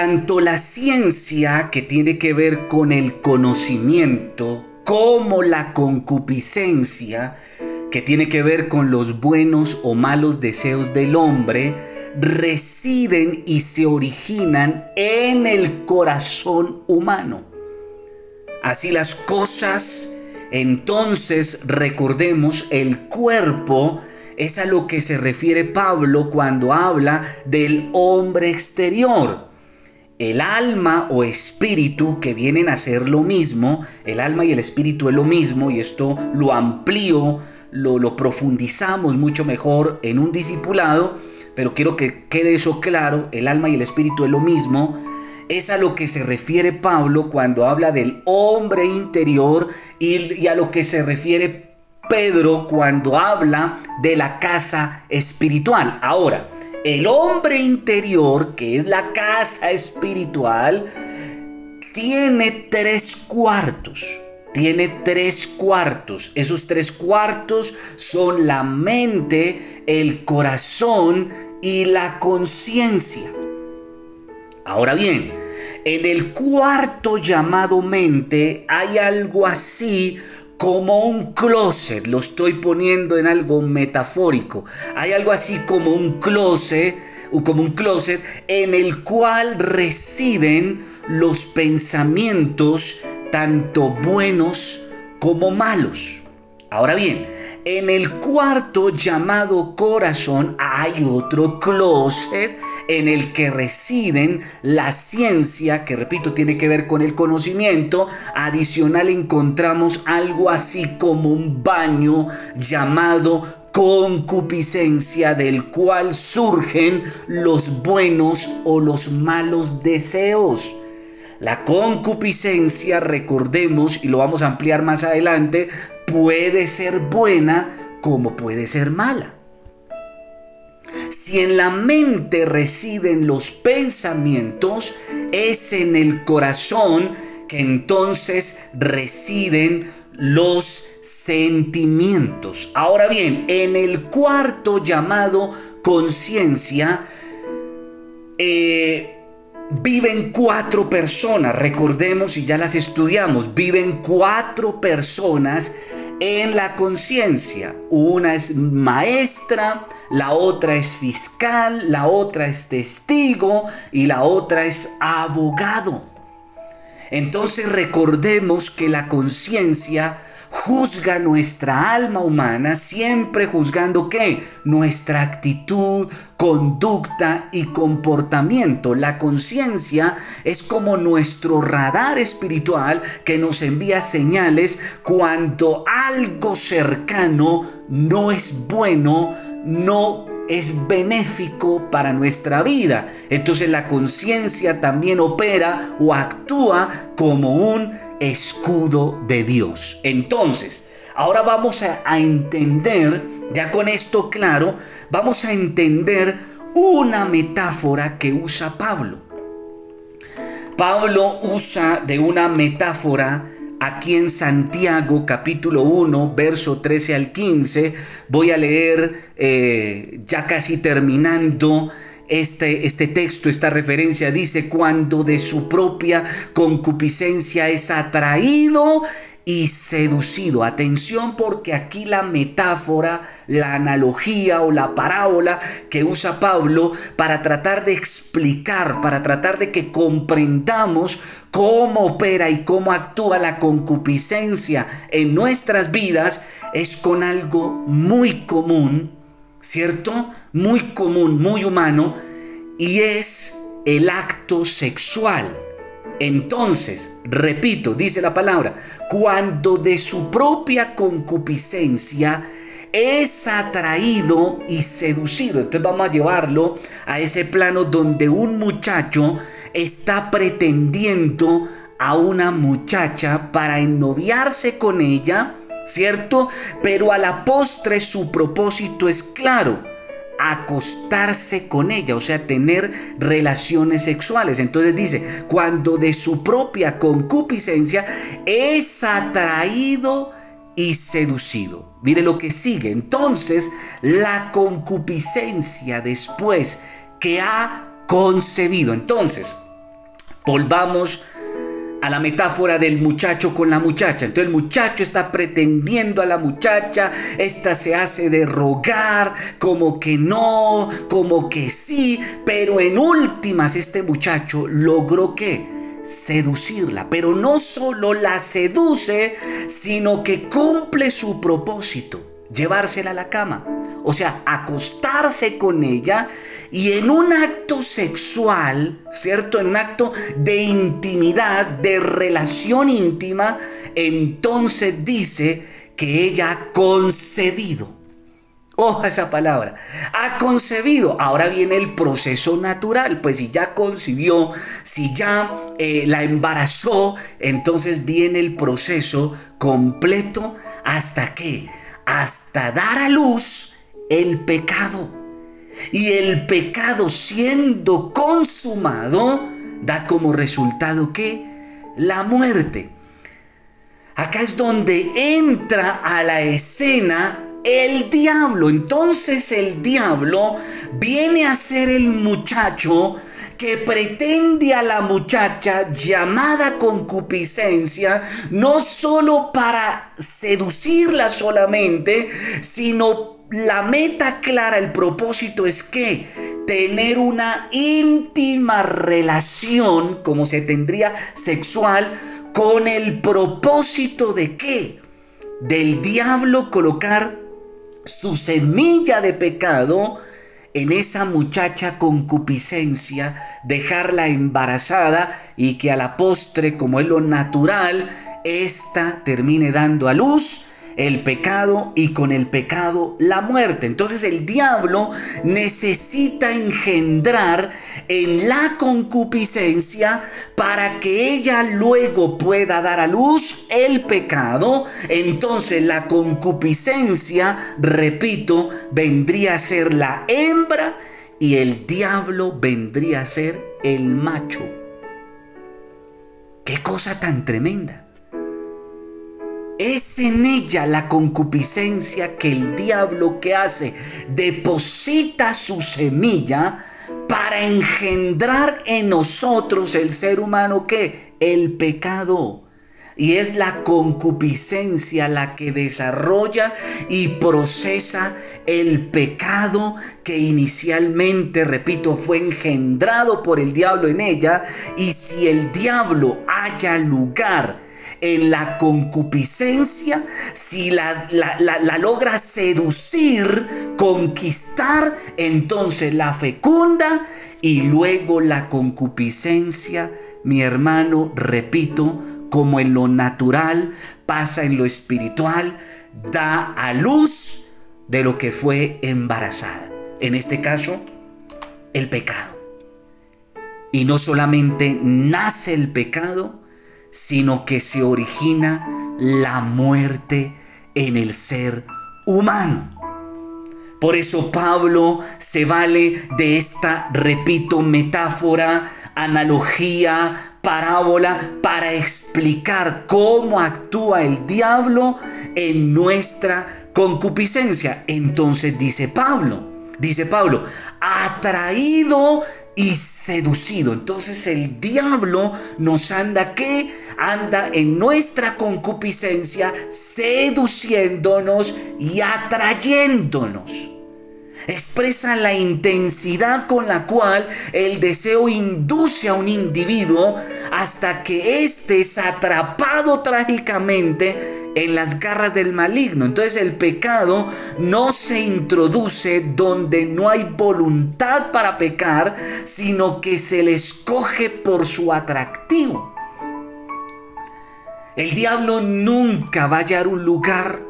tanto la ciencia que tiene que ver con el conocimiento como la concupiscencia que tiene que ver con los buenos o malos deseos del hombre residen y se originan en el corazón humano. Así las cosas, entonces recordemos el cuerpo es a lo que se refiere Pablo cuando habla del hombre exterior. El alma o espíritu que vienen a ser lo mismo, el alma y el espíritu es lo mismo y esto lo amplío, lo, lo profundizamos mucho mejor en un discipulado, pero quiero que quede eso claro, el alma y el espíritu es lo mismo, es a lo que se refiere Pablo cuando habla del hombre interior y, y a lo que se refiere Pedro cuando habla de la casa espiritual. Ahora, el hombre interior, que es la casa espiritual, tiene tres cuartos. Tiene tres cuartos. Esos tres cuartos son la mente, el corazón y la conciencia. Ahora bien, en el cuarto llamado mente hay algo así como un closet, lo estoy poniendo en algo metafórico. Hay algo así como un closet, como un closet en el cual residen los pensamientos tanto buenos como malos. Ahora bien, en el cuarto llamado corazón hay otro closet en el que residen la ciencia, que repito, tiene que ver con el conocimiento. Adicional encontramos algo así como un baño llamado concupiscencia del cual surgen los buenos o los malos deseos. La concupiscencia, recordemos, y lo vamos a ampliar más adelante, puede ser buena como puede ser mala. Si en la mente residen los pensamientos, es en el corazón que entonces residen los sentimientos. Ahora bien, en el cuarto llamado conciencia, eh, viven cuatro personas, recordemos y ya las estudiamos, viven cuatro personas en la conciencia. Una es maestra, la otra es fiscal, la otra es testigo y la otra es abogado. Entonces recordemos que la conciencia juzga nuestra alma humana, siempre juzgando qué? Nuestra actitud, conducta y comportamiento. La conciencia es como nuestro radar espiritual que nos envía señales cuando algo cercano no es bueno, no es benéfico para nuestra vida. Entonces la conciencia también opera o actúa como un escudo de Dios. Entonces, ahora vamos a, entender, ya con esto claro, vamos a entender una metáfora que usa Pablo. Pablo usa de una metáfora aquí en Santiago capítulo 1, verso 13 al 15. Voy a leer eh, ya casi terminando este, este texto, esta referencia dice, cuando de su propia concupiscencia es atraído y seducido. Atención porque aquí la metáfora, la analogía o la parábola que usa Pablo para tratar de explicar, para tratar de que comprendamos cómo opera y cómo actúa la concupiscencia en nuestras vidas, es con algo muy común ¿cierto? Muy común, muy humano, y es el acto sexual. Entonces, repito, dice la palabra, cuando de su propia concupiscencia es atraído y seducido. Entonces vamos a llevarlo a ese plano donde un muchacho está pretendiendo a una muchacha para ennoviarse con ella ¿cierto? Pero a la postre su propósito es claro, acostarse con ella, o sea, tener relaciones sexuales. Entonces dice, cuando de su propia concupiscencia es atraído y seducido. Mire lo que sigue. Entonces, la concupiscencia después que ha concebido. Entonces, Volvamos a la metáfora del muchacho con la muchacha. Entonces el muchacho está pretendiendo a la muchacha, esta se hace de rogar, como que no, como que sí, pero en últimas este muchacho logró que seducirla, pero no solo la seduce, sino que cumple su propósito, llevársela a la cama. O sea, acostarse con ella y en un acto sexual, ¿cierto? En un acto de intimidad, de relación íntima, entonces dice que ella ha concebido. Ojo esa palabra. Ha concebido. Ahora viene el proceso natural. Pues si ya concibió, si ya eh, la embarazó, entonces viene el proceso completo hasta qué? Hasta dar a luz el pecado. Y el pecado siendo consumado da como resultado que la muerte. Acá es donde entra a la escena el diablo. Entonces el diablo viene a ser el muchacho que pretende a la muchacha llamada concupiscencia, no solo para seducirla solamente, sino la meta clara, el propósito es que tener una íntima relación, como se tendría sexual, con el propósito de qué? Del diablo colocar su semilla de pecado en esa muchacha concupiscencia, dejarla embarazada y que a la postre, como es lo natural, ésta termine dando a luz el pecado y con el pecado la muerte. Entonces el diablo necesita engendrar en la concupiscencia para que ella luego pueda dar a luz el pecado. Entonces la concupiscencia, repito, vendría a ser la hembra y el diablo vendría a ser el macho. Qué cosa tan tremenda. Es en ella la concupiscencia que el diablo que hace deposita su semilla para engendrar en nosotros el ser humano que el pecado. Y es la concupiscencia la que desarrolla y procesa el pecado que inicialmente, repito, fue engendrado por el diablo en ella. Y si el diablo haya lugar en la concupiscencia, si la, la, logra seducir, conquistar, entonces la fecunda y luego la concupiscencia, mi hermano, repito, como en lo natural, pasa en lo espiritual, da a luz de lo que fue embarazada. En este caso, el pecado. Y no solamente nace el pecado, sino que se origina la muerte en el ser humano. Por eso Pablo se vale de esta, repito, metáfora, analogía, parábola para explicar cómo actúa el diablo en nuestra concupiscencia. Entonces dice Pablo, dice Pablo, atraído y seducido. Entonces el diablo nos anda que anda en nuestra concupiscencia seduciéndonos y atrayéndonos. Expresa la intensidad con la cual el deseo induce a un individuo hasta que éste es atrapado trágicamente en las garras del maligno. Entonces el pecado no se introduce donde no hay voluntad para pecar, sino que se le escoge por su atractivo. El diablo nunca va a hallar un lugar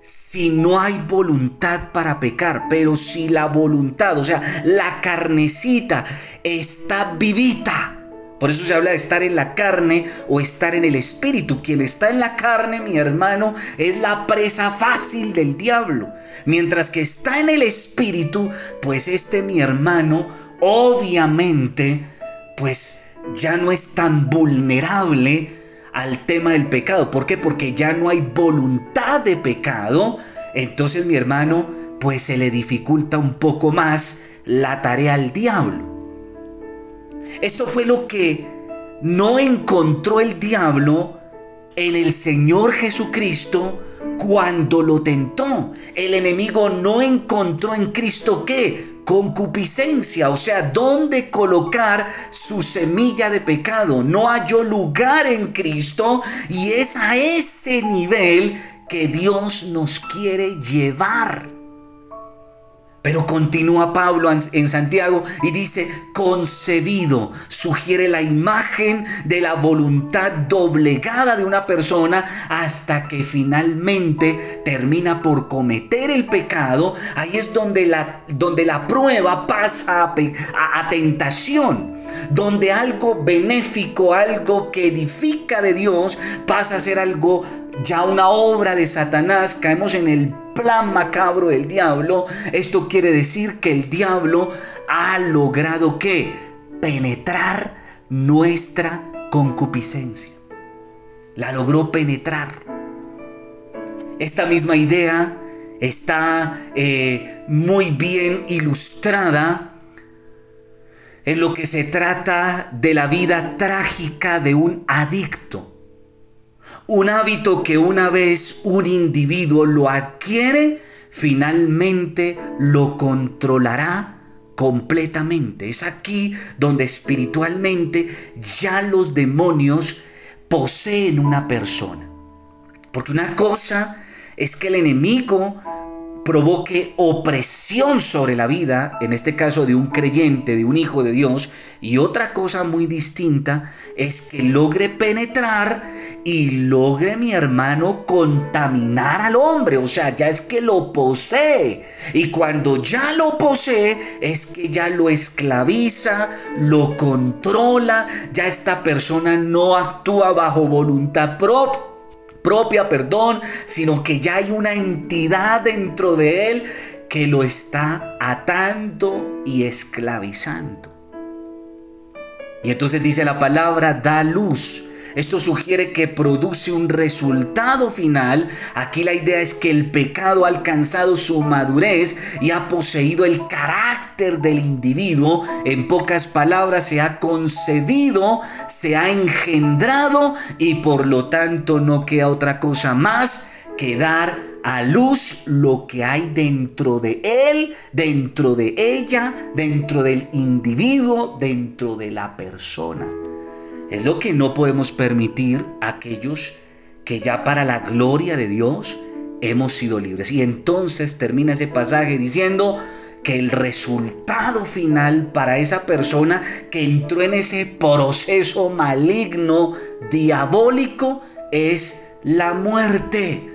si no hay voluntad para pecar, pero si la voluntad, o sea, la carnecita está vivita, por eso se habla de estar en la carne o estar en el espíritu. Quien está en la carne, mi hermano, es la presa fácil del diablo. Mientras que está en el espíritu, pues este mi hermano, obviamente, pues ya no es tan vulnerable al tema del pecado. ¿Por qué? Porque ya no hay voluntad de pecado. Entonces mi hermano, pues se le dificulta un poco más la tarea al diablo. Esto fue lo que no encontró el diablo en el Señor Jesucristo cuando lo tentó. El enemigo no encontró en Cristo qué? Concupiscencia, o sea, dónde colocar su semilla de pecado. No halló lugar en Cristo y es a ese nivel que Dios nos quiere llevar. Pero continúa Pablo en Santiago y dice, concebido, sugiere la imagen de la voluntad doblegada de una persona hasta que finalmente termina por cometer el pecado. Ahí es donde la, donde la prueba pasa a, a tentación, donde algo benéfico, algo que edifica de Dios, pasa a ser algo ya una obra de Satanás, caemos en el plan macabro del diablo, esto quiere decir que el diablo ha logrado que penetrar nuestra concupiscencia. La logró penetrar. Esta misma idea está eh, muy bien ilustrada en lo que se trata de la vida trágica de un adicto. Un hábito que una vez un individuo lo adquiere, finalmente lo controlará completamente. Es aquí donde espiritualmente ya los demonios poseen una persona. Porque una cosa es que el enemigo provoque opresión sobre la vida, en este caso de un creyente, de un hijo de Dios, y otra cosa muy distinta es que logre penetrar y logre mi hermano contaminar al hombre, o sea, ya es que lo posee, y cuando ya lo posee es que ya lo esclaviza, lo controla, ya esta persona no actúa bajo voluntad propia propia, perdón, sino que ya hay una entidad dentro de él que lo está atando y esclavizando. Y entonces dice la palabra, da luz esto sugiere que produce un resultado final. Aquí la idea es que el pecado ha alcanzado su madurez y ha poseído el carácter del individuo. En pocas palabras, se ha concebido, se ha engendrado y por lo tanto no queda otra cosa más que dar a luz lo que hay dentro de él, dentro de ella, dentro del individuo, dentro de la persona. Es lo que no podemos permitir a aquellos que ya para la gloria de Dios hemos sido libres. Y entonces termina ese pasaje diciendo que el resultado final para esa persona que entró en ese proceso maligno, diabólico, es la muerte.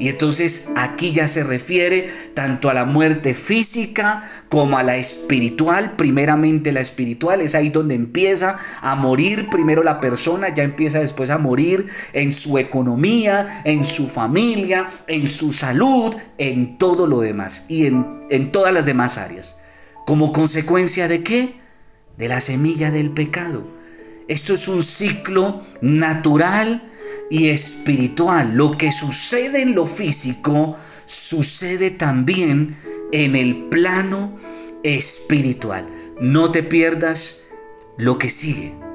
Y entonces aquí ya se refiere tanto a la muerte física como a la espiritual. Primeramente la espiritual es ahí donde empieza a morir primero la persona, ya empieza después a morir en su economía, en su familia, en su salud, en todo lo demás y en, en todas las demás áreas. ¿Como consecuencia de qué? De la semilla del pecado. Esto es un ciclo natural y espiritual. Lo que sucede en lo físico sucede también en el plano espiritual. No te pierdas lo que sigue.